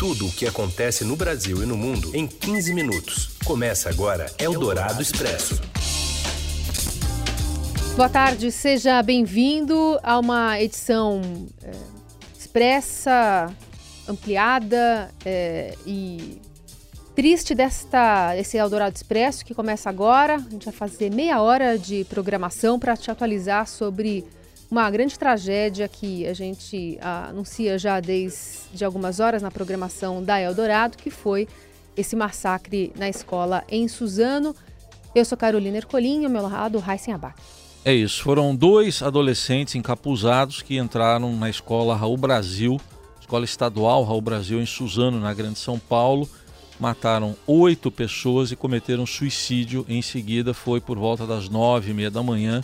Tudo o que acontece no Brasil e no mundo em 15 minutos. Começa agora Eldorado Expresso. Boa tarde, seja bem-vindo a uma edição é, expressa, ampliada é, e triste desta esse Eldorado Expresso que começa agora. A gente vai fazer meia hora de programação para te atualizar sobre uma grande tragédia que a gente anuncia já desde algumas horas na programação da Eldorado, que foi esse massacre na escola em Suzano. Eu sou Carolina Ercolim e ao meu lado, Raíssen Abac. É isso, foram dois adolescentes encapuzados que entraram na escola Raul Brasil, escola estadual Raul Brasil em Suzano, na Grande São Paulo. Mataram oito pessoas e cometeram suicídio. Em seguida, foi por volta das nove e meia da manhã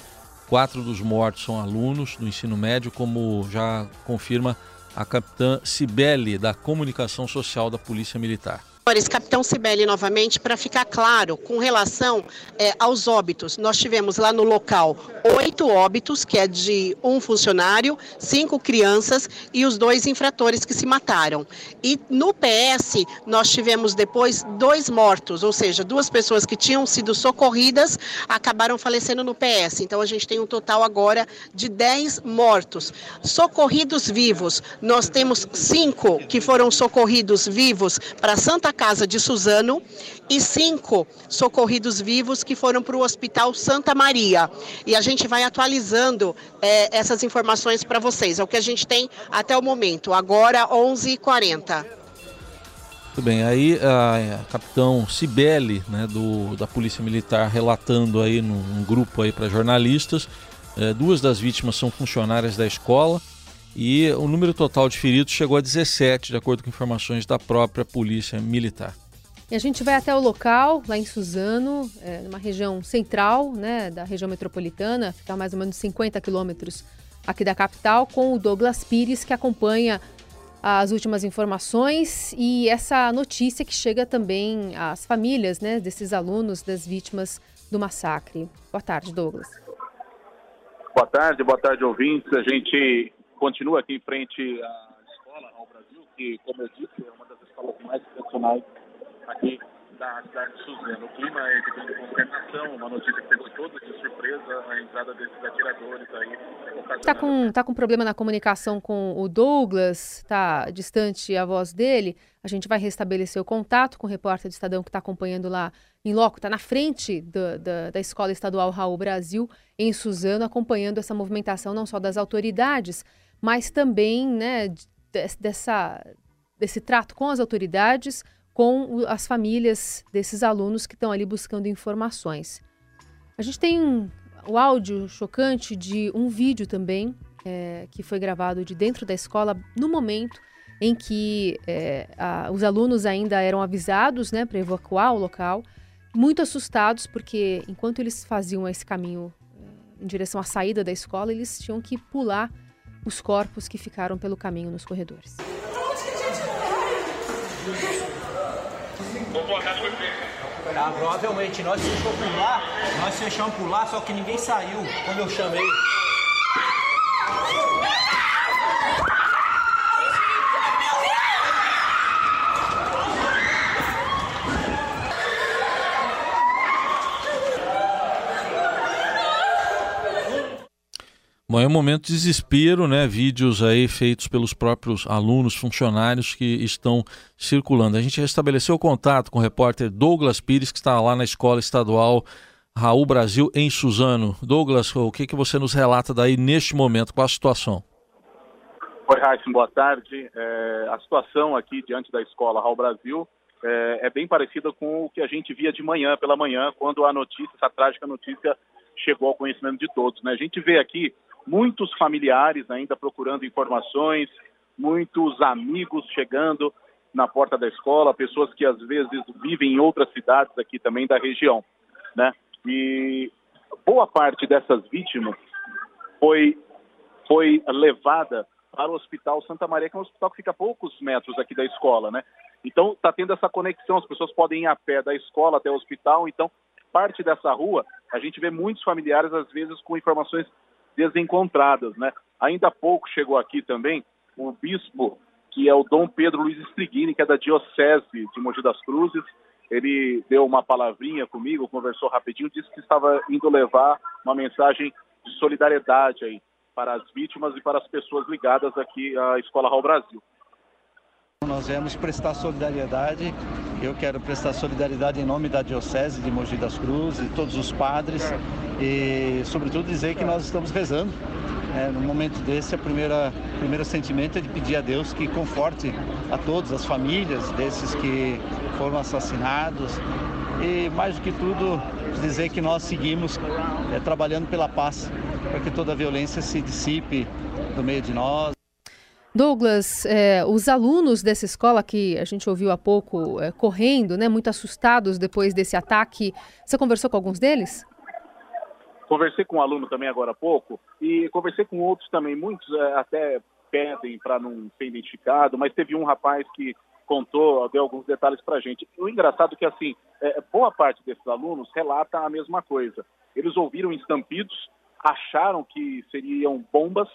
Quatro dos mortos são alunos do ensino médio, como já confirma a capitã Cibele, da Comunicação Social da Polícia Militar. Senhores, capitão Sibeli, novamente, para ficar claro, com relação é, aos óbitos, nós tivemos lá no local oito óbitos, que é de um funcionário, cinco crianças e os dois infratores que se mataram. E no PS, nós tivemos depois dois mortos, ou seja, duas pessoas que tinham sido socorridas acabaram falecendo no PS. Então, a gente tem um total agora de dez mortos. Socorridos vivos, nós temos cinco que foram socorridos vivos para Santa casa de Suzano e cinco socorridos vivos que foram para o Hospital Santa Maria. E a gente vai atualizando é, essas informações para vocês. É o que a gente tem até o momento, agora 11h40. Muito bem, aí a, a capitão Cibele, né, do, da Polícia Militar, relatando aí num, num grupo aí para jornalistas, é, duas das vítimas são funcionárias da escola, e o número total de feridos chegou a 17, de acordo com informações da própria Polícia Militar. E a gente vai até o local, lá em Suzano, é, numa região central né, da região metropolitana, fica a mais ou menos 50 quilômetros aqui da capital, com o Douglas Pires, que acompanha as últimas informações e essa notícia que chega também às famílias né, desses alunos, das vítimas do massacre. Boa tarde, Douglas. Boa tarde, boa tarde, ouvintes. A gente continua aqui em frente à escola, ao Brasil, que, como eu disse, é uma das escolas mais tradicionais aqui da cidade de Suzano. O clima é de grande consternação, uma notícia que pegou todos de surpresa, a entrada desses atiradores aí. Está com, tá com problema na comunicação com o Douglas, está distante a voz dele. A gente vai restabelecer o contato com o repórter do Estadão que está acompanhando lá em loco, está na frente do, da, da Escola Estadual Raul Brasil, em Suzano, acompanhando essa movimentação não só das autoridades, mas também né, dessa, desse trato com as autoridades, com as famílias desses alunos que estão ali buscando informações. A gente tem o áudio chocante de um vídeo também, é, que foi gravado de dentro da escola no momento em que é, a, os alunos ainda eram avisados né, para evacuar o local, muito assustados, porque enquanto eles faziam esse caminho é, em direção à saída da escola, eles tinham que pular os corpos que ficaram pelo caminho nos corredores. Ah, provavelmente nós fechamos por lá, nós fechamos por lá, só que ninguém saiu quando eu chamei. Bom, é um momento de desespero, né? Vídeos aí feitos pelos próprios alunos, funcionários que estão circulando. A gente restabeleceu contato com o repórter Douglas Pires, que está lá na Escola Estadual Raul Brasil, em Suzano. Douglas, o que, que você nos relata daí neste momento? Qual a situação? Oi, Raíssa, boa tarde. É, a situação aqui diante da Escola Raul Brasil é, é bem parecida com o que a gente via de manhã, pela manhã, quando a notícia, essa trágica notícia, chegou ao conhecimento de todos. Né? A gente vê aqui muitos familiares ainda procurando informações, muitos amigos chegando na porta da escola, pessoas que às vezes vivem em outras cidades aqui também da região, né? E boa parte dessas vítimas foi foi levada para o Hospital Santa Maria, que é um hospital que fica a poucos metros aqui da escola, né? Então está tendo essa conexão, as pessoas podem ir a pé da escola até o hospital, então parte dessa rua a gente vê muitos familiares às vezes com informações desencontradas, né? Ainda há pouco chegou aqui também o bispo que é o Dom Pedro Luiz Striguini, que é da Diocese de Mogi das Cruzes. Ele deu uma palavrinha comigo, conversou rapidinho, disse que estava indo levar uma mensagem de solidariedade aí para as vítimas e para as pessoas ligadas aqui à Escola Raul Brasil. Nós viemos prestar solidariedade. Eu quero prestar solidariedade em nome da Diocese de Mogi das Cruzes, de todos os padres e, sobretudo, dizer que nós estamos rezando é, no momento desse, o primeiro sentimento é de pedir a Deus que conforte a todos, as famílias desses que foram assassinados. E, mais do que tudo, dizer que nós seguimos é, trabalhando pela paz, para que toda a violência se dissipe do meio de nós. Douglas, é, os alunos dessa escola que a gente ouviu há pouco é, correndo, né, muito assustados depois desse ataque, você conversou com alguns deles? Conversei com um aluno também agora há pouco e conversei com outros também, muitos é, até pedem para não ser identificado, mas teve um rapaz que contou, deu alguns detalhes para a gente. O engraçado é que, assim, boa parte desses alunos relata a mesma coisa. Eles ouviram estampidos, acharam que seriam bombas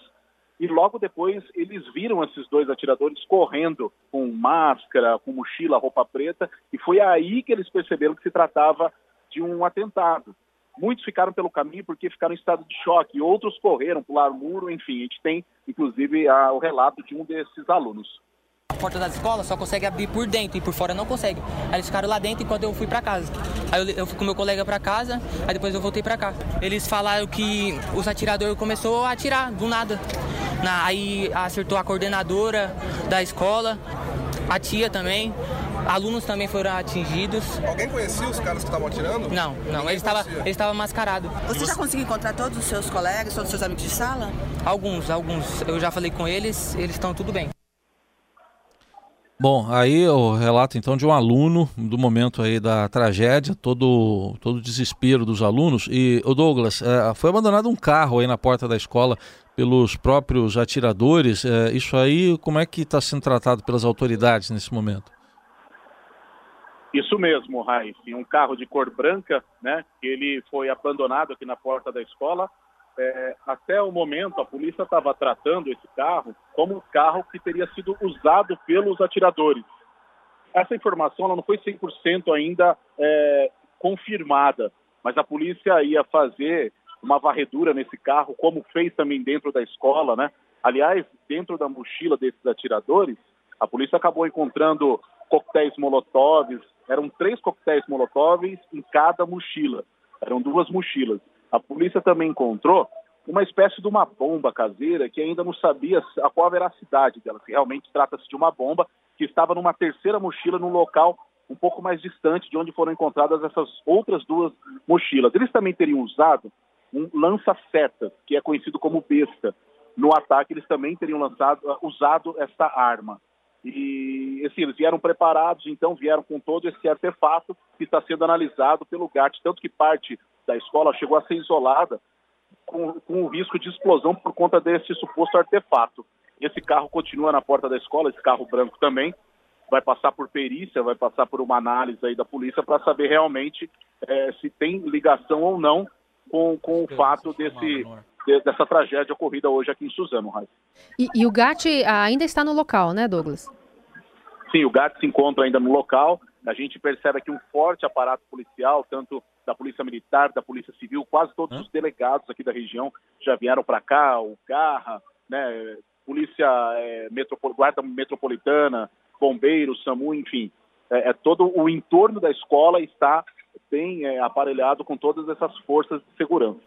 e logo depois eles viram esses dois atiradores correndo com máscara, com mochila, roupa preta, e foi aí que eles perceberam que se tratava de um atentado. Muitos ficaram pelo caminho porque ficaram em estado de choque, outros correram, pularam muro, enfim. A gente tem, inclusive, a, o relato de um desses alunos. A porta da escola só consegue abrir por dentro e por fora não consegue. Aí eles ficaram lá dentro enquanto eu fui para casa. Aí eu, eu, fui com meu colega para casa, aí depois eu voltei para cá. Eles falaram que os atiradores começou a atirar do nada. Na, aí acertou a coordenadora da escola, a tia também. Alunos também foram atingidos. Alguém conhecia os caras que estavam atirando? Não, não. Ele estava, ele estava mascarado. Você já conseguiu encontrar todos os seus colegas, todos os seus amigos de sala? Alguns, alguns. Eu já falei com eles, eles estão tudo bem. Bom, aí o relato então de um aluno do momento aí da tragédia, todo todo o desespero dos alunos. E o Douglas, é, foi abandonado um carro aí na porta da escola pelos próprios atiradores. É, isso aí, como é que está sendo tratado pelas autoridades nesse momento? Isso mesmo, Raif. Um carro de cor branca, né? Ele foi abandonado aqui na porta da escola. É, até o momento, a polícia estava tratando esse carro como um carro que teria sido usado pelos atiradores. Essa informação não foi 100% ainda é, confirmada, mas a polícia ia fazer uma varredura nesse carro, como fez também dentro da escola, né? Aliás, dentro da mochila desses atiradores, a polícia acabou encontrando coquetéis molotovs, eram três coquetéis molotovs em cada mochila. Eram duas mochilas. A polícia também encontrou uma espécie de uma bomba caseira que ainda não sabia a qual a veracidade dela, se realmente trata-se de uma bomba que estava numa terceira mochila num local um pouco mais distante de onde foram encontradas essas outras duas mochilas. Eles também teriam usado um lança-setas, que é conhecido como besta. No ataque, eles também teriam lançado, usado essa arma. E assim, eles vieram preparados, então vieram com todo esse artefato que está sendo analisado pelo GAT, tanto que parte da escola chegou a ser isolada com, com o risco de explosão por conta desse suposto artefato. Esse carro continua na porta da escola, esse carro branco também, vai passar por perícia, vai passar por uma análise aí da polícia para saber realmente é, se tem ligação ou não com, com o fato desse, dessa tragédia ocorrida hoje aqui em Suzano. E, e, o GAT ainda está no local, né, Douglas? Sim, o GAT se encontra ainda no local. A gente percebe aqui um forte aparato policial, tanto da Polícia Militar, da Polícia Civil, quase todos Hã? os delegados aqui da região já vieram para cá, o Garra, né, Polícia é, Metropol Guarda Metropolitana, Bombeiros, SAMU, enfim. É, é, todo o entorno da escola está bem é, aparelhado com todas essas forças de segurança.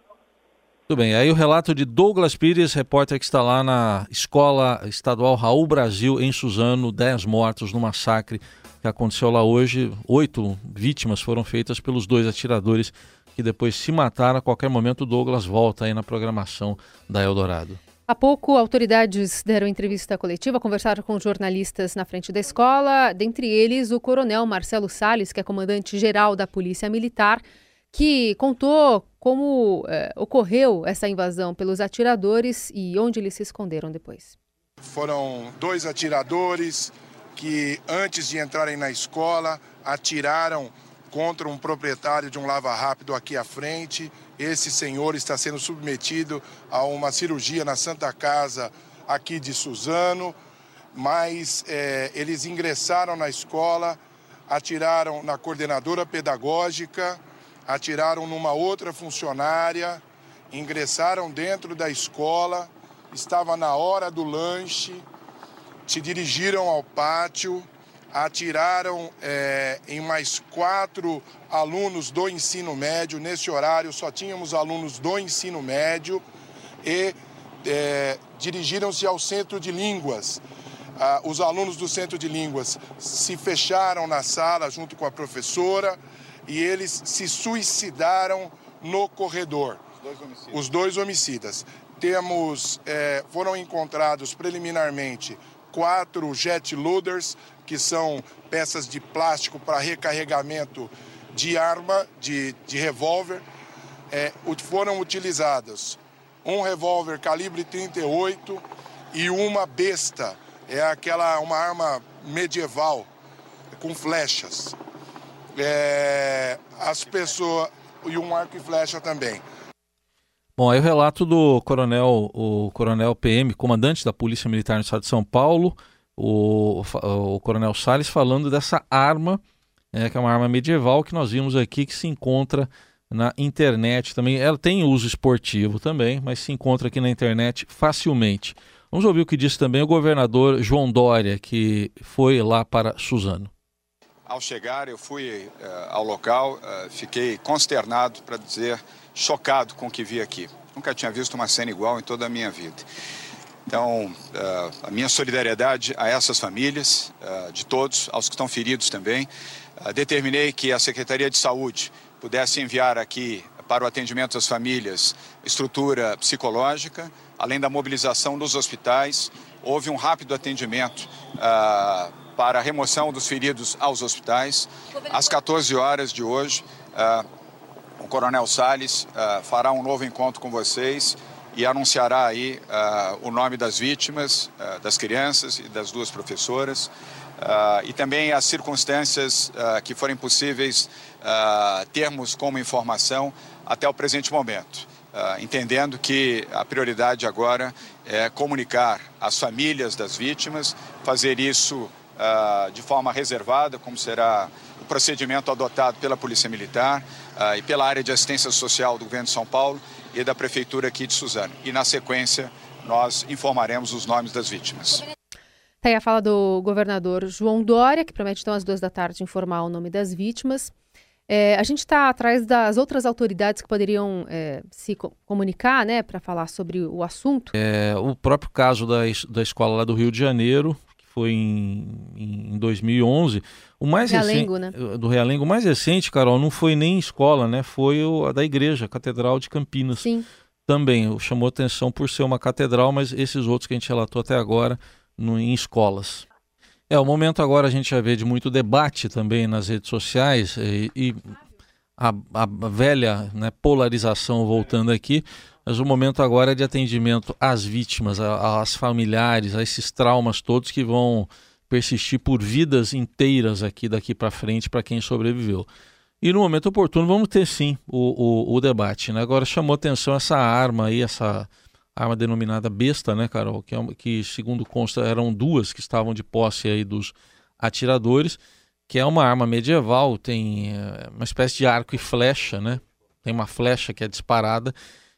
Tudo bem, aí o relato de Douglas Pires, repórter que está lá na Escola Estadual Raul Brasil, em Suzano, 10 mortos no massacre que aconteceu lá hoje. Oito vítimas foram feitas pelos dois atiradores que depois se mataram. A qualquer momento o Douglas volta aí na programação da Eldorado. Há pouco, autoridades deram entrevista coletiva, conversaram com jornalistas na frente da escola, dentre eles o coronel Marcelo Salles, que é comandante-geral da Polícia Militar, que contou como eh, ocorreu essa invasão pelos atiradores e onde eles se esconderam depois. Foram dois atiradores que, antes de entrarem na escola, atiraram contra um proprietário de um lava rápido aqui à frente. Esse senhor está sendo submetido a uma cirurgia na Santa Casa aqui de Suzano. mas é, eles ingressaram na escola, atiraram na coordenadora pedagógica, atiraram numa outra funcionária, ingressaram dentro da escola, estava na hora do lanche, se dirigiram ao pátio, atiraram é, em mais quatro alunos do ensino médio. Nesse horário só tínhamos alunos do ensino médio e é, dirigiram-se ao centro de línguas. Ah, os alunos do centro de línguas se fecharam na sala junto com a professora e eles se suicidaram no corredor. Os dois homicidas. Os dois homicidas. Temos, é, foram encontrados preliminarmente quatro jet loaders, que são peças de plástico para recarregamento de arma, de, de revólver. É, foram utilizados um revólver calibre 38 e uma besta, é aquela uma arma medieval com flechas. É, as pessoas e um arco e flecha também. Bom, aí o relato do coronel, o coronel PM, comandante da Polícia Militar no Estado de São Paulo, o, o coronel Salles falando dessa arma, é, que é uma arma medieval que nós vimos aqui que se encontra na internet também. Ela tem uso esportivo também, mas se encontra aqui na internet facilmente. Vamos ouvir o que disse também o governador João Dória, que foi lá para Suzano. Ao chegar, eu fui uh, ao local, uh, fiquei consternado, para dizer, chocado com o que vi aqui. Nunca tinha visto uma cena igual em toda a minha vida. Então, uh, a minha solidariedade a essas famílias, de todos, aos que estão feridos também. determinei que a Secretaria de Saúde pudesse enviar aqui para o atendimento das famílias estrutura psicológica, além da mobilização dos hospitais. Houve um rápido atendimento para a remoção dos feridos aos hospitais. Às 14 horas de hoje, uh, o Coronel Salles uh, fará um novo encontro com vocês e anunciará aí uh, o nome das vítimas, das crianças e das duas professoras, e também as circunstâncias que forem possíveis termos como informação até o presente momento. entendendo que a prioridade agora é comunicar às famílias das vítimas, fazer isso uh, de forma reservada, como será o procedimento adotado pela Polícia Militar uh, e pela área de assistência social do governo de São Paulo e da Prefeitura aqui de Suzano. E, na sequência, nós informaremos os nomes das vítimas. Tem tá a fala do governador João Dória, que promete, então, às duas da tarde, informar o nome das vítimas. É, a gente está atrás das outras autoridades que poderiam é, se co comunicar, né, para falar sobre o assunto. É, o próprio caso da, da escola lá do Rio de Janeiro, foi em, em 2011. O mais Realengo, recente, né? do Realengo, o mais recente, Carol, não foi nem escola, né? Foi o, a da igreja, a Catedral de Campinas. Sim. Também chamou atenção por ser uma catedral, mas esses outros que a gente relatou até agora no, em escolas. É, o momento agora a gente já vê de muito debate também nas redes sociais e, e a, a, velha né, polarização voltando aqui, mas o momento agora é de atendimento às vítimas, às familiares, a esses traumas todos que vão persistir por vidas inteiras aqui daqui para frente para quem sobreviveu. E no momento oportuno vamos ter sim o, o, o, debate. Né? Agora chamou atenção essa arma aí, essa arma denominada besta, né, Carol? Que, é que segundo consta eram duas que estavam de posse aí dos atiradores que é uma arma medieval, tem eh, uma espécie de arco e flecha, né? Tem uma flecha que é disparada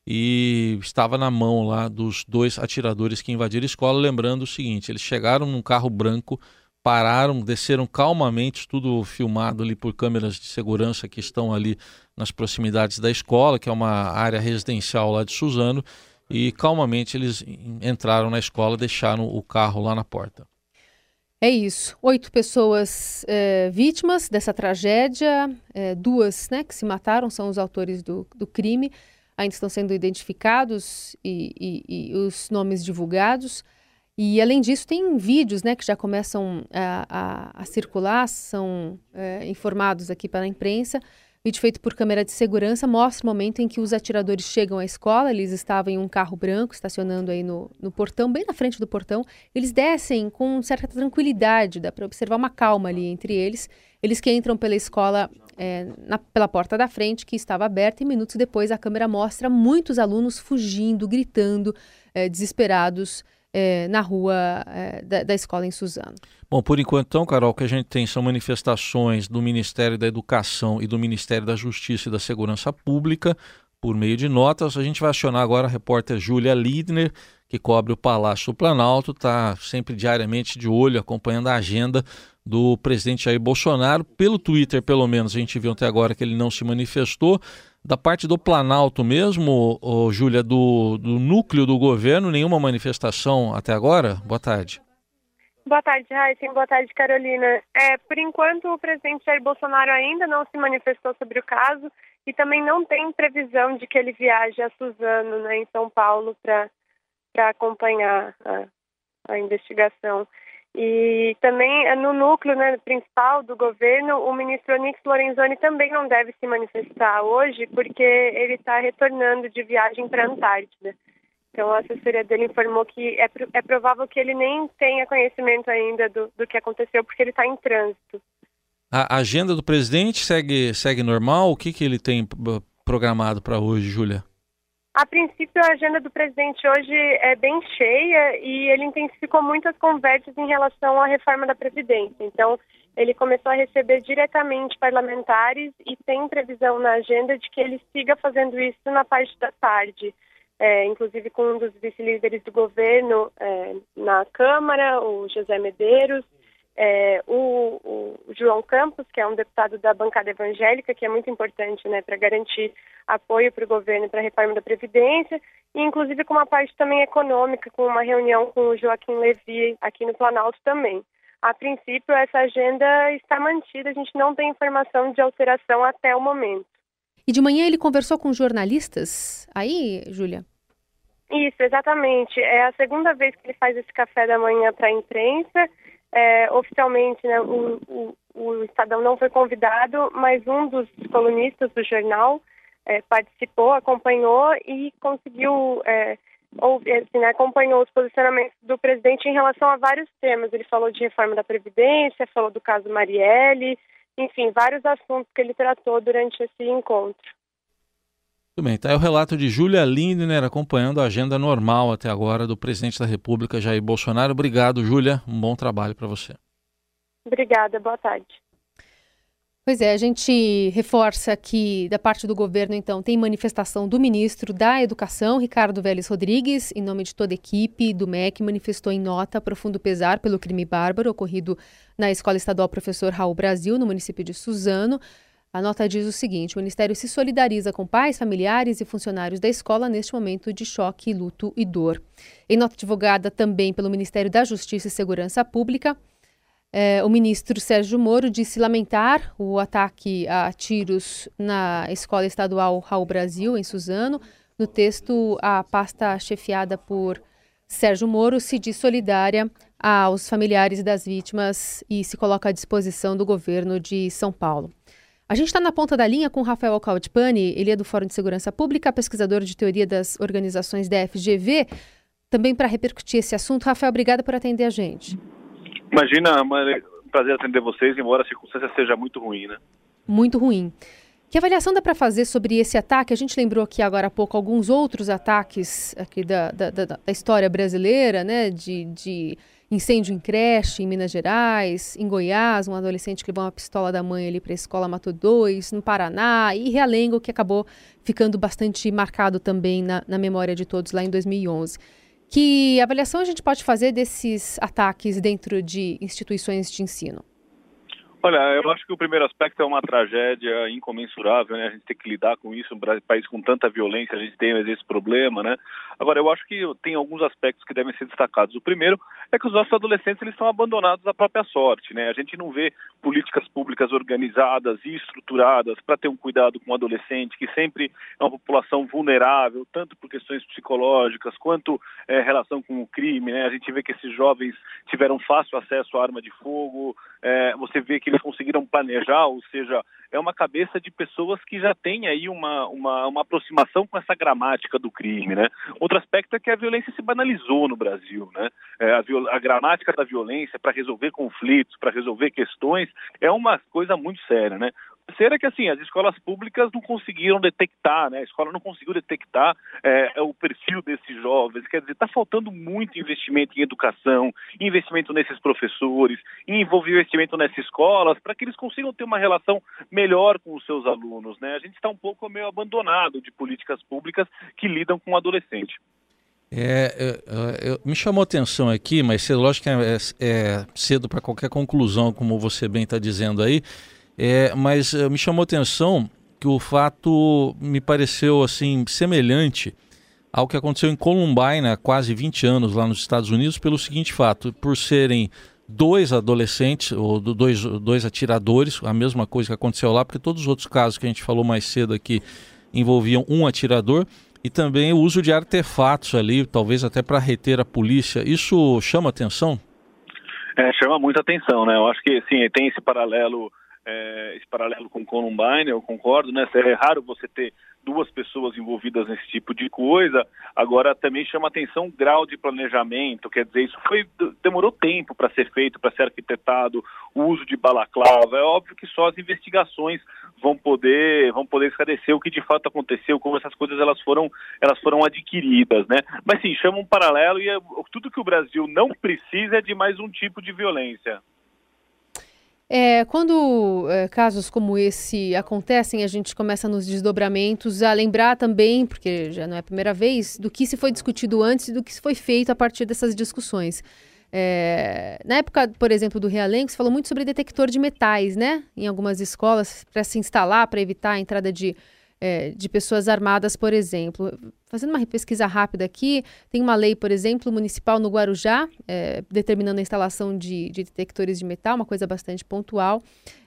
e estava na mão lá dos dois atiradores que invadiram a escola. Lembrando o seguinte: eles chegaram num carro branco, pararam, desceram calmamente, tudo filmado ali por câmeras de segurança que estão ali nas proximidades da escola, que é uma área residencial lá de Suzano, e calmamente eles entraram na escola, deixaram o carro lá na porta. É isso. Oito pessoas é, vítimas dessa tragédia, é, duas né, que se mataram são os autores do, do crime, ainda estão sendo identificados e, e, e, os nomes divulgados. E além disso, tem vídeos né, que já começam a, a, a circular, são é, informados aqui para a imprensa, Vídeo feito por câmera de segurança mostra o momento em que os atiradores chegam à escola. Eles estavam em um carro branco estacionando aí no, no portão, bem na frente do portão. Eles descem com certa tranquilidade, dá para observar uma calma ali entre eles. Eles que entram pela escola é, na, pela porta da frente, que estava aberta, e minutos depois a câmera mostra muitos alunos fugindo, gritando, é, desesperados é, na rua é, da, da, escola em Suzano. Bom, por enquanto, então, Carol, o que a gente tem são manifestações do Ministério da Educação e do Ministério da Justiça e da Segurança Pública por meio de notas. A gente vai acionar agora a repórter Júlia Lidner, que cobre o Palácio do Planalto, está sempre diariamente de olho, acompanhando a agenda do presidente Jair Bolsonaro. Pelo Twitter, pelo menos, a gente viu até agora que ele não se manifestou. Da parte do Planalto mesmo, oh, Júlia, do, do núcleo do governo, nenhuma manifestação até agora? Boa tarde. Boa tarde, Raíssa. Boa tarde, Carolina. É, por enquanto, o presidente Jair Bolsonaro ainda não se manifestou sobre o caso e também não tem previsão de que ele viaje a Suzano, né, em São Paulo, para acompanhar a, a investigação. E também eh, no núcleo né, principal do governo, o ministro Onix Lorenzoni também não deve se manifestar hoje, porque ele está retornando de viagem para a Antártida. Então a assessoria dele informou que é, é provável que ele nem tenha conhecimento ainda do, do que aconteceu, porque ele está em trânsito. A agenda do presidente segue, segue normal? O que, que ele tem programado para hoje, Júlia? A princípio, a agenda do presidente hoje é bem cheia e ele intensificou muitas conversas em relação à reforma da Previdência. Então, ele começou a receber diretamente parlamentares e tem previsão na agenda de que ele siga fazendo isso na parte da tarde. É, inclusive com um dos vice-líderes do governo é, na Câmara, o José Medeiros, é, o, o, João Campos, que é um deputado da bancada evangélica, que é muito importante né, para garantir apoio para o governo para a reforma da Previdência, e inclusive com uma parte também econômica, com uma reunião com o Joaquim Levy aqui no Planalto também. A princípio, essa agenda está mantida, a gente não tem informação de alteração até o momento. E de manhã ele conversou com jornalistas aí, Júlia? Isso, exatamente. É a segunda vez que ele faz esse café da manhã para a imprensa é, oficialmente, né, o, o, o, Estadão não foi convidado, mas um dos colunistas do jornal é, participou, acompanhou e conseguiu é, assim, né, acompanhou os posicionamentos do presidente em relação a vários temas. Ele falou de reforma da Previdência, falou do caso Marielle, enfim, vários assuntos que ele tratou durante esse encontro. Muito bem, está aí o relato de Júlia Lindner acompanhando a agenda normal até agora do presidente da República, Jair Bolsonaro. Obrigado, Júlia. Um bom trabalho para você. Obrigada, boa tarde. Pois é, a gente reforça que da parte do governo, então, tem manifestação do ministro da Educação, Ricardo Vélez Rodrigues, em nome de toda a equipe do MEC, manifestou em nota profundo pesar pelo crime bárbaro ocorrido na Escola Estadual Professor Raul Brasil, no município de Suzano. A nota diz o seguinte: o Ministério se solidariza com pais, familiares e funcionários da escola neste momento de choque, luto e dor. Em nota divulgada também pelo Ministério da Justiça e Segurança Pública, eh, o ministro Sérgio Moro disse lamentar o ataque a tiros na Escola Estadual Raul Brasil, em Suzano. No texto, a pasta chefiada por Sérgio Moro se diz solidária aos familiares das vítimas e se coloca à disposição do governo de São Paulo. A gente está na ponta da linha com o Rafael Alcaldipani, ele é do Fórum de Segurança Pública, pesquisador de teoria das organizações da FGV, também para repercutir esse assunto. Rafael, obrigada por atender a gente. Imagina, um prazer atender vocês, embora a circunstância seja muito ruim, né? Muito ruim. Que avaliação dá para fazer sobre esse ataque? A gente lembrou aqui agora há pouco alguns outros ataques aqui da, da, da, da história brasileira, né? De, de incêndio em creche em Minas Gerais, em Goiás, um adolescente que levou uma pistola da mãe ali para a escola matou dois, no Paraná, e Realengo, que acabou ficando bastante marcado também na, na memória de todos lá em 2011. Que avaliação a gente pode fazer desses ataques dentro de instituições de ensino? Olha, eu acho que o primeiro aspecto é uma tragédia incomensurável, né? A gente tem que lidar com isso, um país com tanta violência, a gente tem esse problema, né? Agora, eu acho que tem alguns aspectos que devem ser destacados. O primeiro é que os nossos adolescentes eles estão abandonados à própria sorte, né? A gente não vê políticas públicas organizadas e estruturadas para ter um cuidado com o adolescente, que sempre é uma população vulnerável, tanto por questões psicológicas quanto é, relação com o crime, né? A gente vê que esses jovens tiveram fácil acesso à arma de fogo, é, você vê que eles conseguiram planejar, ou seja, é uma cabeça de pessoas que já têm aí uma, uma, uma aproximação com essa gramática do crime, né? Outro aspecto é que a violência se banalizou no Brasil, né? É, a, a gramática da violência para resolver conflitos, para resolver questões, é uma coisa muito séria, né? Terceira é que assim, as escolas públicas não conseguiram detectar, né? A escola não conseguiu detectar é, o perfil desses jovens. Quer dizer, está faltando muito investimento em educação, investimento nesses professores, investimento nessas escolas, para que eles consigam ter uma relação melhor com os seus alunos, né? A gente está um pouco meio abandonado de políticas públicas que lidam com o adolescente. É, é, é, me chamou atenção aqui, mas lógico que é, é cedo para qualquer conclusão, como você bem está dizendo aí, é, mas uh, me chamou atenção que o fato me pareceu assim semelhante ao que aconteceu em Columbine há quase 20 anos lá nos Estados Unidos pelo seguinte fato, por serem dois adolescentes ou dois, dois atiradores, a mesma coisa que aconteceu lá, porque todos os outros casos que a gente falou mais cedo aqui envolviam um atirador e também o uso de artefatos ali, talvez até para reter a polícia. Isso chama atenção? É, chama muita atenção, né? Eu acho que sim, tem esse paralelo é, esse paralelo com Columbine, eu concordo, né? É raro você ter duas pessoas envolvidas nesse tipo de coisa. Agora também chama atenção o grau de planejamento, quer dizer, isso foi demorou tempo para ser feito, para ser arquitetado, o uso de balaclava. É óbvio que só as investigações vão poder vão poder esclarecer o que de fato aconteceu, como essas coisas elas foram elas foram adquiridas, né? Mas sim, chama um paralelo e é, tudo que o Brasil não precisa é de mais um tipo de violência. É, quando é, casos como esse acontecem, a gente começa nos desdobramentos a lembrar também, porque já não é a primeira vez, do que se foi discutido antes e do que se foi feito a partir dessas discussões. É, na época, por exemplo, do Realengo, se falou muito sobre detector de metais, né? Em algumas escolas, para se instalar, para evitar a entrada de é, de pessoas armadas, por exemplo. Fazendo uma pesquisa rápida aqui, tem uma lei, por exemplo, municipal no Guarujá, é, determinando a instalação de, de, detectores de metal, uma coisa bastante pontual.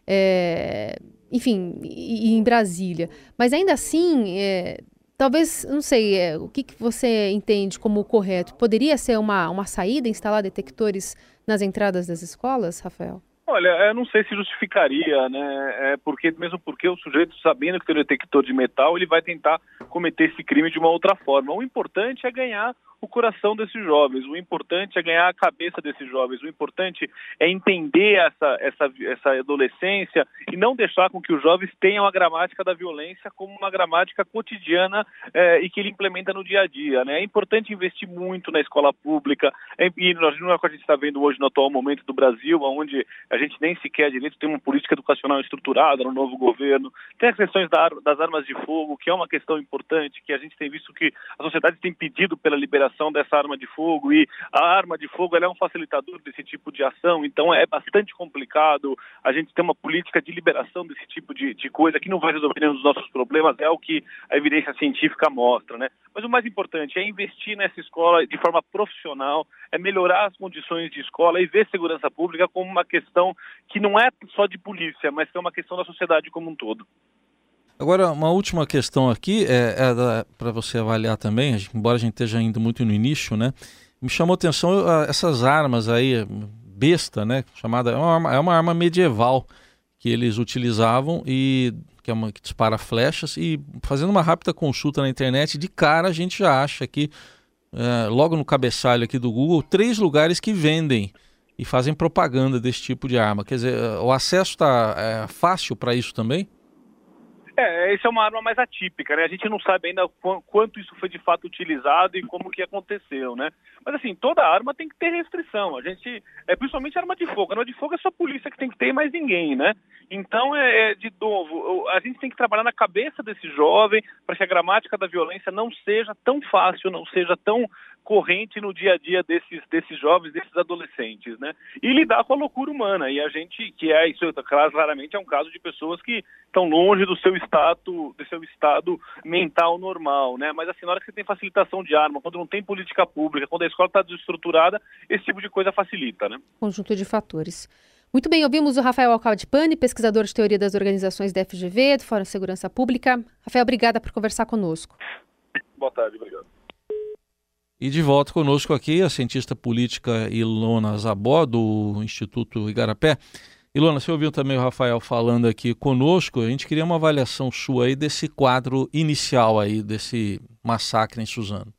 É, enfim, e, e, em Brasília. Mas ainda assim, é, talvez, não sei, é, o que, que você entende como correto? Poderia ser uma, uma saída instalar detectores nas entradas das escolas, Rafael? Olha, eu não sei se justificaria, né? É porque mesmo porque o sujeito sabendo que tem um detector de metal, ele vai tentar cometer esse crime de uma outra forma. O importante é ganhar o coração desses jovens, o importante é ganhar a cabeça desses jovens, o importante é entender essa, essa, essa adolescência e não deixar com que os jovens tenham a gramática da violência como uma gramática cotidiana é, e que ele implementa no dia a dia. Né? É importante investir muito na escola pública, é, e nós não é o que a gente está vendo hoje no atual momento do Brasil, onde a gente nem sequer direito tem uma política educacional estruturada no novo governo, tem as questões da, das armas de fogo, que é uma questão importante, que a gente tem visto que a sociedade tem pedido pela liberação dessa arma de fogo e a arma de fogo é um facilitador desse tipo de ação, então é bastante complicado a gente ter uma política de liberação desse tipo de, de coisa que não vai resolver nenhum dos nossos problemas, é o que a evidência científica mostra, né? Mas o mais importante é investir nessa escola de forma profissional, é melhorar as condições de escola e ver segurança pública como uma questão que não é só de polícia, mas que é uma questão da sociedade como um todo. Agora, uma última questão aqui, é, é para você avaliar também, embora a gente esteja indo muito no início, né? Me chamou atenção essas armas aí, besta, né? Chamada, é uma arma, é uma arma medieval que eles utilizavam e que é uma que dispara flechas e fazendo uma rápida consulta na internet, de cara a gente já acha aqui, é, logo no cabeçalho aqui do Google, três lugares que vendem e fazem propaganda desse tipo de arma. Quer dizer, o acesso está é, fácil para isso também? É, essa é uma arma mais atípica, né? A gente não sabe ainda quanto isso foi de fato utilizado e como que aconteceu, né? Mas assim, toda arma tem que ter restrição. A gente, é principalmente arma de fogo. Arma de fogo é só a polícia que tem que ter e mais ninguém, né? Então, é, é de novo, a gente tem que trabalhar na cabeça desse jovem para que a gramática da violência não seja tão fácil, não seja tão corrente no dia a dia desses, desses jovens, desses adolescentes, né? E lidar com a loucura humana. E a gente, que é isso, claramente é um caso de pessoas que estão longe do seu estado, do seu estado mental normal, né? Mas assim, na hora que você tem facilitação de arma, quando não tem política pública, quando a escola está desestruturada, esse tipo de coisa facilita, né? Conjunto de fatores. Muito bem, ouvimos o Rafael Alcaldipani, pesquisador de teoria das organizações da FGV, do Fórum de Segurança Pública. Rafael, obrigada por conversar conosco. Boa tarde, obrigado. E de volta conosco aqui a cientista política Ilona Zabó, do Instituto Igarapé. Ilona, você ouviu também o Rafael falando aqui conosco, a gente queria uma avaliação sua aí desse quadro inicial aí, desse massacre em Suzano.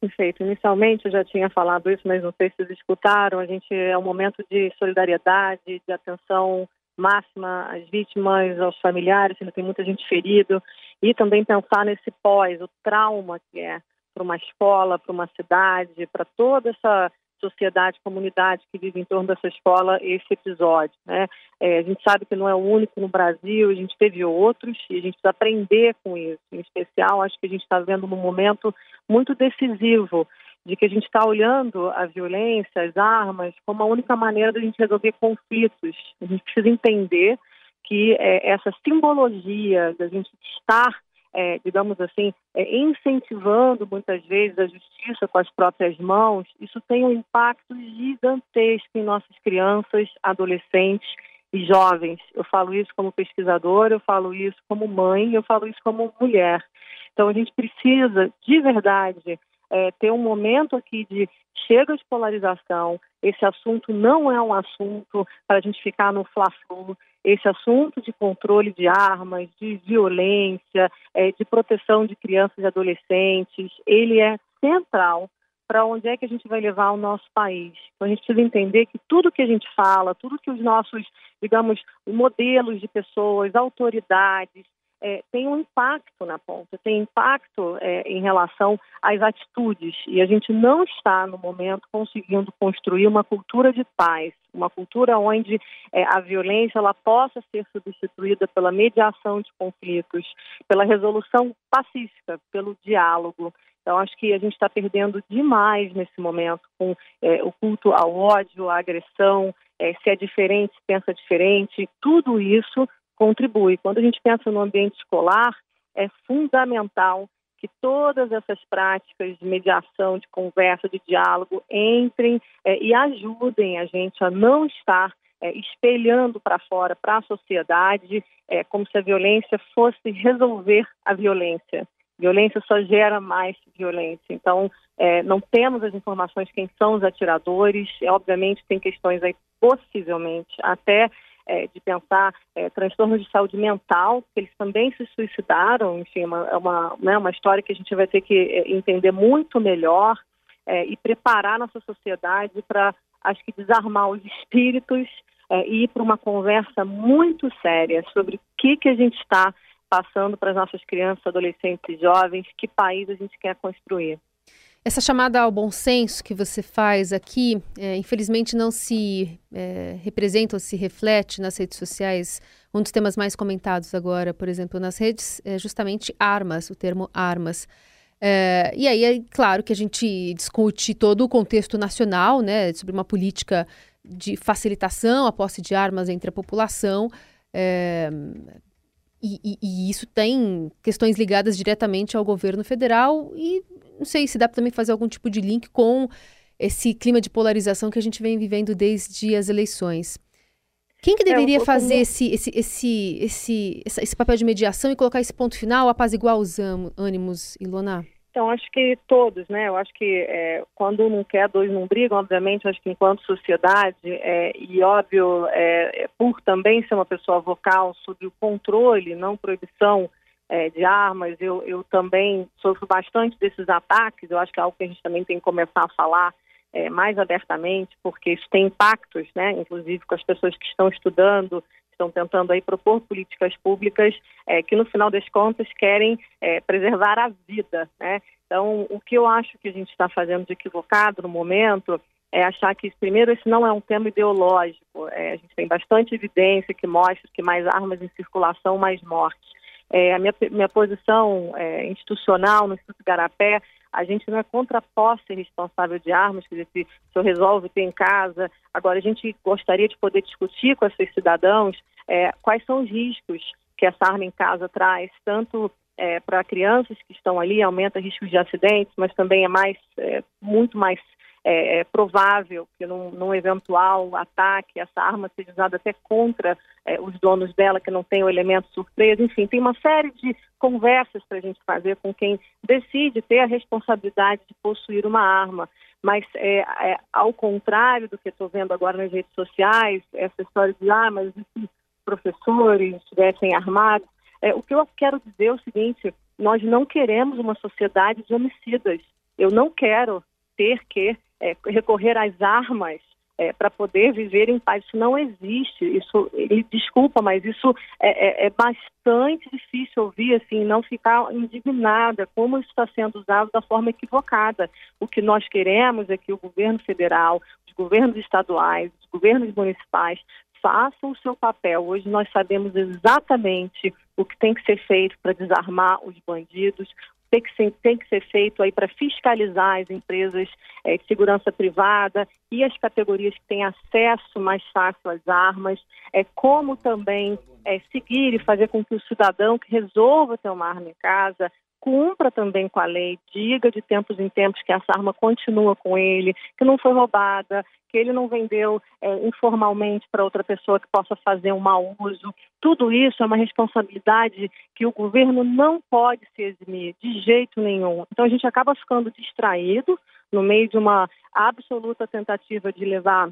Perfeito. Inicialmente eu já tinha falado isso, mas não sei se vocês escutaram, a gente é um momento de solidariedade, de atenção máxima às vítimas, aos familiares, ainda tem muita gente ferida, e também pensar nesse pós, o trauma que é para uma escola, para uma cidade, para toda essa sociedade, comunidade que vive em torno dessa escola, esse episódio. Né? É, a gente sabe que não é o único no Brasil, a gente teve outros e a gente precisa aprender com isso. Em especial, acho que a gente está vendo um momento muito decisivo de que a gente está olhando a violência, as armas, como a única maneira de a gente resolver conflitos. A gente precisa entender que é, essa simbologia da gente estar é, digamos assim, é, incentivando muitas vezes a justiça com as próprias mãos, isso tem um impacto gigantesco em nossas crianças, adolescentes e jovens. Eu falo isso como pesquisadora, eu falo isso como mãe, eu falo isso como mulher. Então a gente precisa, de verdade, é, ter um momento aqui de chega de polarização, esse assunto não é um assunto para a gente ficar no fla-flu, esse assunto de controle de armas, de violência, é, de proteção de crianças e adolescentes, ele é central para onde é que a gente vai levar o nosso país. Então a gente precisa entender que tudo que a gente fala, tudo que os nossos, digamos, modelos de pessoas, autoridades, é, tem um impacto na ponta, tem impacto é, em relação às atitudes. E a gente não está, no momento, conseguindo construir uma cultura de paz, uma cultura onde é, a violência ela possa ser substituída pela mediação de conflitos, pela resolução pacífica, pelo diálogo. Então, acho que a gente está perdendo demais nesse momento com é, o culto ao ódio, à agressão, é, se é diferente, pensa diferente, tudo isso contribui. Quando a gente pensa no ambiente escolar, é fundamental que todas essas práticas de mediação, de conversa, de diálogo entrem é, e ajudem a gente a não estar é, espelhando para fora, para a sociedade, é, como se a violência fosse resolver a violência. Violência só gera mais violência. Então, é, não temos as informações quem são os atiradores. É, obviamente, tem questões aí, possivelmente, até é, de pensar é, transtornos de saúde mental, que eles também se suicidaram, enfim, é uma, é uma, né, uma história que a gente vai ter que é, entender muito melhor é, e preparar nossa sociedade para, acho que, desarmar os espíritos é, e ir para uma conversa muito séria sobre o que, que a gente está passando para as nossas crianças, adolescentes jovens, que país a gente quer construir. Essa chamada ao bom senso que você faz aqui, é, infelizmente não se é, representa ou se reflete nas redes sociais. Um dos temas mais comentados agora, por exemplo, nas redes, é justamente armas, o termo armas. É, e aí é claro que a gente discute todo o contexto nacional, né, sobre uma política de facilitação à posse de armas entre a população. É, e, e, e, isso tem questões ligadas diretamente ao governo federal e não sei se dá para também fazer algum tipo de link com esse clima de polarização que a gente vem vivendo desde as eleições. Quem que deveria é, fazer esse, esse, esse, esse, esse papel de mediação e colocar esse ponto final, apaziguar os ânimos, Ilona? Então, acho que todos, né? Eu acho que é, quando um não quer, dois não brigam, obviamente, acho que enquanto sociedade, é, e óbvio, é, é por também ser uma pessoa vocal sobre o controle, não proibição é, de armas, eu, eu também sofro bastante desses ataques, eu acho que é algo que a gente também tem que começar a falar é, mais abertamente, porque isso tem impactos, né, inclusive com as pessoas que estão estudando, estão tentando aí propor políticas públicas é, que no final das contas querem é, preservar a vida, né? Então, o que eu acho que a gente está fazendo de equivocado no momento é achar que, primeiro, esse não é um tema ideológico. É, a gente tem bastante evidência que mostra que mais armas em circulação, mais mortes. É, a minha, minha posição é, institucional no Instituto Garapé, a gente não é contra a posse responsável de armas, quer dizer, se, se eu resolvo ter em casa. Agora, a gente gostaria de poder discutir com esses cidadãos é, quais são os riscos que essa arma em casa traz, tanto é, para crianças que estão ali, aumenta riscos de acidentes, mas também é mais, é, muito mais é, é provável que num, num, eventual ataque essa arma seja usada até contra é, os donos dela que não tem o elemento surpresa. Enfim, tem uma série de conversas para a gente fazer com quem decide ter a responsabilidade de possuir uma arma. Mas, é, é ao contrário do que estou vendo agora nas redes sociais, essa história de ah, mas se professores estivessem armados, é, o que eu quero dizer é o seguinte: nós não queremos uma sociedade de homicidas. Eu não quero ter que é, recorrer às armas é, para poder viver em paz. Isso não existe. Isso, desculpa, mas isso é, é, é, bastante difícil ouvir, assim, não ficar indignada como isso está sendo usado da forma equivocada. O que nós queremos é que o governo federal, os governos estaduais, os governos municipais façam o seu papel. Hoje nós sabemos exatamente o que tem que ser feito para desarmar os bandidos, tem que ser, tem que ser feito aí para fiscalizar as empresas é, de segurança privada e as categorias que têm acesso mais fácil às armas, é, como também é, seguir e fazer com que o cidadão que resolva ter uma arma em casa cumpra também com a lei, diga de tempos em tempos que essa arma continua com ele, que não foi roubada, que ele não vendeu é, informalmente para outra pessoa que possa fazer um mau uso. Tudo isso é uma responsabilidade que o governo não pode se eximir de jeito nenhum. Então a gente acaba ficando distraído no meio de uma absoluta tentativa de levar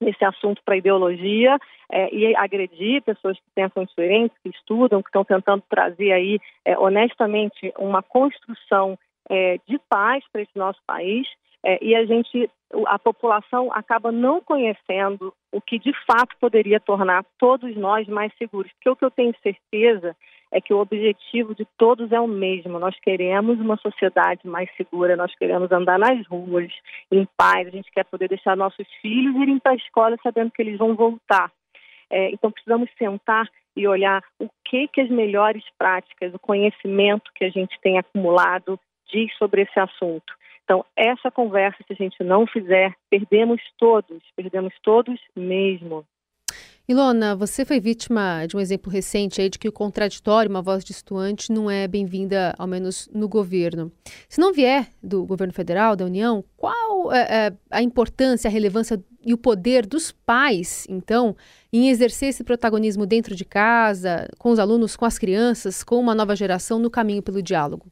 esse assunto para ideologia é, e agredir pessoas que pensam diferente, que estudam, que estão tentando trazer aí, é, honestamente, uma construção é, de paz para esse nosso país. É, e a gente, a população acaba não conhecendo o que de fato poderia tornar todos nós mais seguros. Porque o que eu tenho certeza é que o objetivo de todos é o mesmo. Nós queremos uma sociedade mais segura, nós queremos andar nas ruas em paz, a gente quer poder deixar nossos filhos irem para a escola sabendo que eles vão voltar. É, então precisamos sentar e olhar o que que as melhores práticas, o conhecimento que a gente tem acumulado diz sobre esse assunto. Então, essa conversa, se a gente não fizer, perdemos todos, perdemos todos mesmo. Ilona, você foi vítima de um exemplo recente aí de que o contraditório, uma voz distoante, não é bem-vinda, ao menos no governo. Se não vier do governo federal, da União, qual é, é a importância, a relevância e o poder dos pais, então, em exercer esse protagonismo dentro de casa, com os alunos, com as crianças, com uma nova geração no caminho pelo diálogo?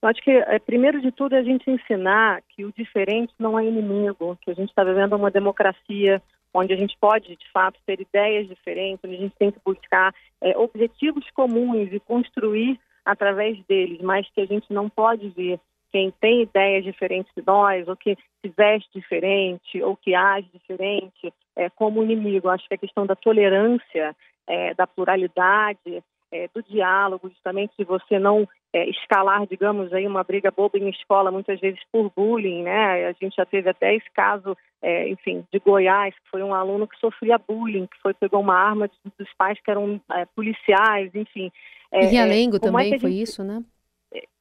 Eu acho que, é, primeiro de tudo, é a gente ensinar que o diferente não é inimigo, que a gente está vivendo uma democracia onde a gente pode, de fato, ter ideias diferentes, onde a gente tem que buscar é, objetivos comuns e construir através deles, mas que a gente não pode ver quem tem ideias diferentes de nós, ou que se veste diferente, ou que age diferente, é, como inimigo. Acho que a questão da tolerância, é, da pluralidade, é, do diálogo, justamente de você não é, escalar, digamos, aí uma briga boba em escola, muitas vezes por bullying, né? A gente já teve até esse caso, é, enfim, de Goiás, que foi um aluno que sofria bullying, que foi pegou uma arma dos pais que eram é, policiais, enfim. É, e Realengo é, também gente... foi isso, né?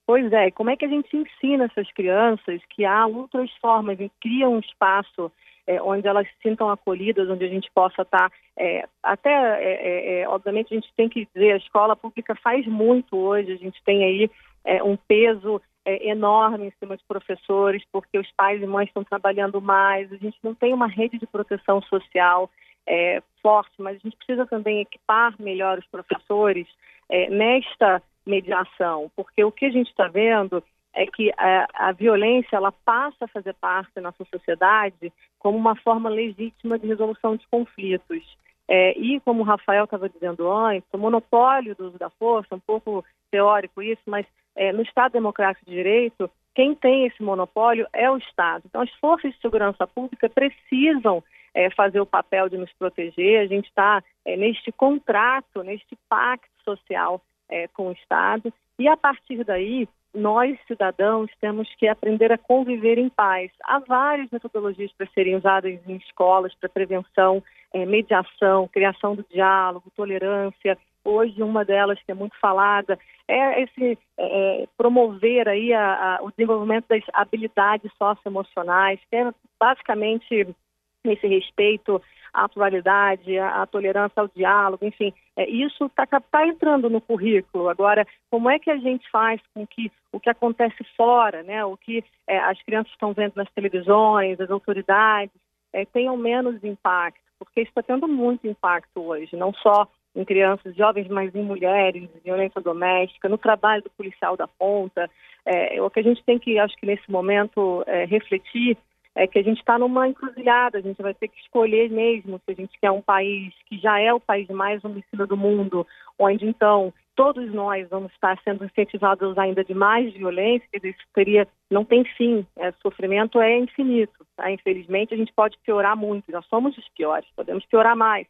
Pois é, como é que a gente ensina essas crianças que há outras formas, e cria um espaço é, onde elas se sintam acolhidas, onde a gente possa estar. Tá, é, até, é, é, é, obviamente, a gente tem que dizer, a escola pública faz muito hoje, a gente tem aí é, um peso enorme em cima de professores, porque os pais e mães estão trabalhando mais, a gente não tem uma rede de proteção social forte, mas a gente precisa também equipar melhor os professores nesta mediação, porque o que a gente está vendo é que a, a, violência ela passa a fazer parte da nossa sociedade como uma forma legítima de resolução de conflitos. É, e como o Rafael estava dizendo antes, o monopólio do uso da força, um pouco teórico isso, mas é, no Estado Democrático de Direito, quem tem esse monopólio é o Estado. Então, as forças de segurança pública precisam é, fazer o papel de nos proteger. A gente está é, neste contrato, neste pacto social é, com o Estado. E a partir daí, nós, cidadãos, temos que aprender a conviver em paz. Há várias metodologias para serem usadas em escolas para prevenção, é, mediação, criação do diálogo, tolerância. Hoje, uma delas que é muito falada é esse é, promover aí a, a, o desenvolvimento das habilidades socioemocionais, que é basicamente esse respeito à pluralidade, à, à tolerância ao diálogo, enfim, é, isso está tá entrando no currículo. Agora, como é que a gente faz com que o que acontece fora, né, o que é, as crianças estão vendo nas televisões, as autoridades, é, tenham menos impacto? Porque isso está tendo muito impacto hoje, não só em crianças jovens, mas em mulheres, violência doméstica, no trabalho do policial da ponta. É, o que a gente tem que, acho que nesse momento, é, refletir é que a gente está numa encruzilhada, a gente vai ter que escolher mesmo se a gente quer um país que já é o país mais homicida do mundo, onde então todos nós vamos estar sendo incentivados ainda de mais violência, dizer, isso teria, não tem fim, é, sofrimento é infinito. Tá? Infelizmente, a gente pode piorar muito, nós somos os piores, podemos piorar mais.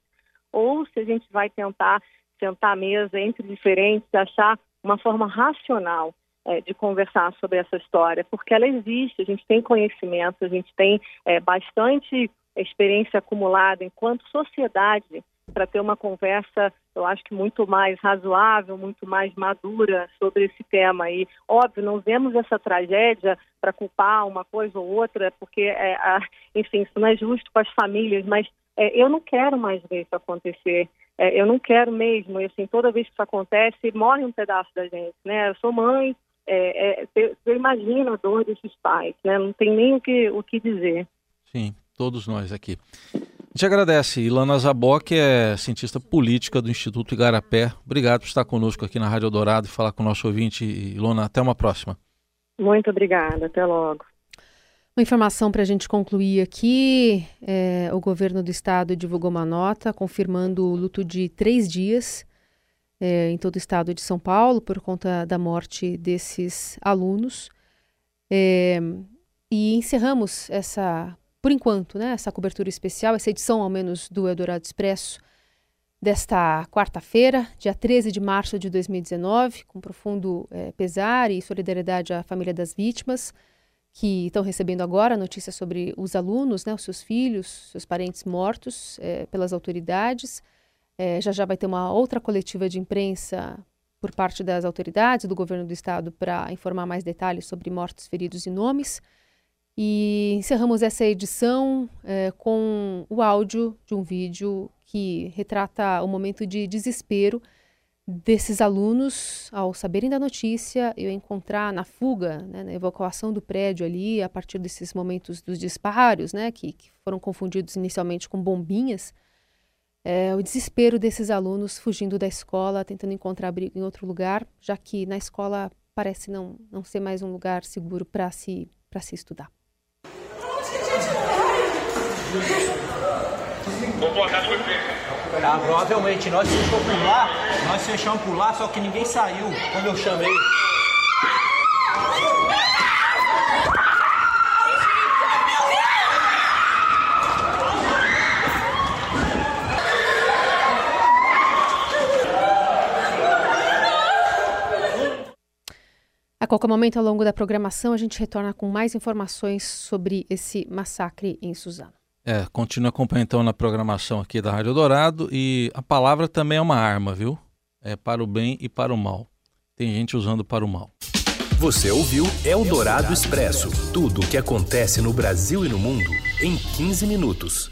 Ou se a gente vai tentar sentar à mesa entre diferentes, achar uma forma racional é, de conversar sobre essa história, porque ela existe, a gente tem conhecimento, a gente tem é, bastante experiência acumulada enquanto sociedade para ter uma conversa, eu acho que muito mais razoável, muito mais madura sobre esse tema. E, óbvio, não vemos essa tragédia para culpar uma coisa ou outra, porque, é, a, enfim, isso não é justo com as famílias, mas é, eu não quero mais ver isso acontecer. É, eu não quero mesmo, e, assim, toda vez que isso acontece, morre um pedaço da gente, né? Eu sou mãe, é, é, eu, eu imagino a dor desses pais, né? Não tem nem o que, o que dizer. Sim, todos nós aqui. A gente agradece. Ilana Zabok é cientista política do Instituto Igarapé. Obrigado por estar conosco aqui na Rádio Dourado e falar com o nosso ouvinte. Ilona, até uma próxima. Muito obrigada. Até logo. Uma informação para a gente concluir aqui: é, o governo do estado divulgou uma nota confirmando o luto de três dias é, em todo o estado de São Paulo por conta da morte desses alunos. É, e encerramos essa por enquanto, né, essa cobertura especial, essa edição ao menos do Eldorado Expresso desta quarta-feira, dia 13 de março de 2019, com profundo é, pesar e solidariedade à família das vítimas que estão recebendo agora notícias sobre os alunos, né, os seus filhos, seus parentes mortos é, pelas autoridades. É, já já vai ter uma outra coletiva de imprensa por parte das autoridades do governo do estado para informar mais detalhes sobre mortos, feridos e nomes. E encerramos essa edição é, com o áudio de um vídeo que retrata o momento de desespero desses alunos ao saberem da notícia e encontrar na fuga, né, na evacuação do prédio ali, a partir desses momentos dos disparos, né, que, que foram confundidos inicialmente com bombinhas, é, o desespero desses alunos fugindo da escola, tentando encontrar abrigo em outro lugar, já que na escola parece não, não ser mais um lugar seguro para se, se estudar. Ah, provavelmente nós fechamos por lá, nós fechamos por lá, só que ninguém saiu quando eu chamei. A qualquer momento ao longo da programação, a gente retorna com mais informações sobre esse massacre em Suzano. É, continua acompanhando então na programação aqui da Rádio Dourado e a palavra também é uma arma, viu? É para o bem e para o mal. Tem gente usando para o mal. Você ouviu Eldorado Expresso tudo o que acontece no Brasil e no mundo em 15 minutos.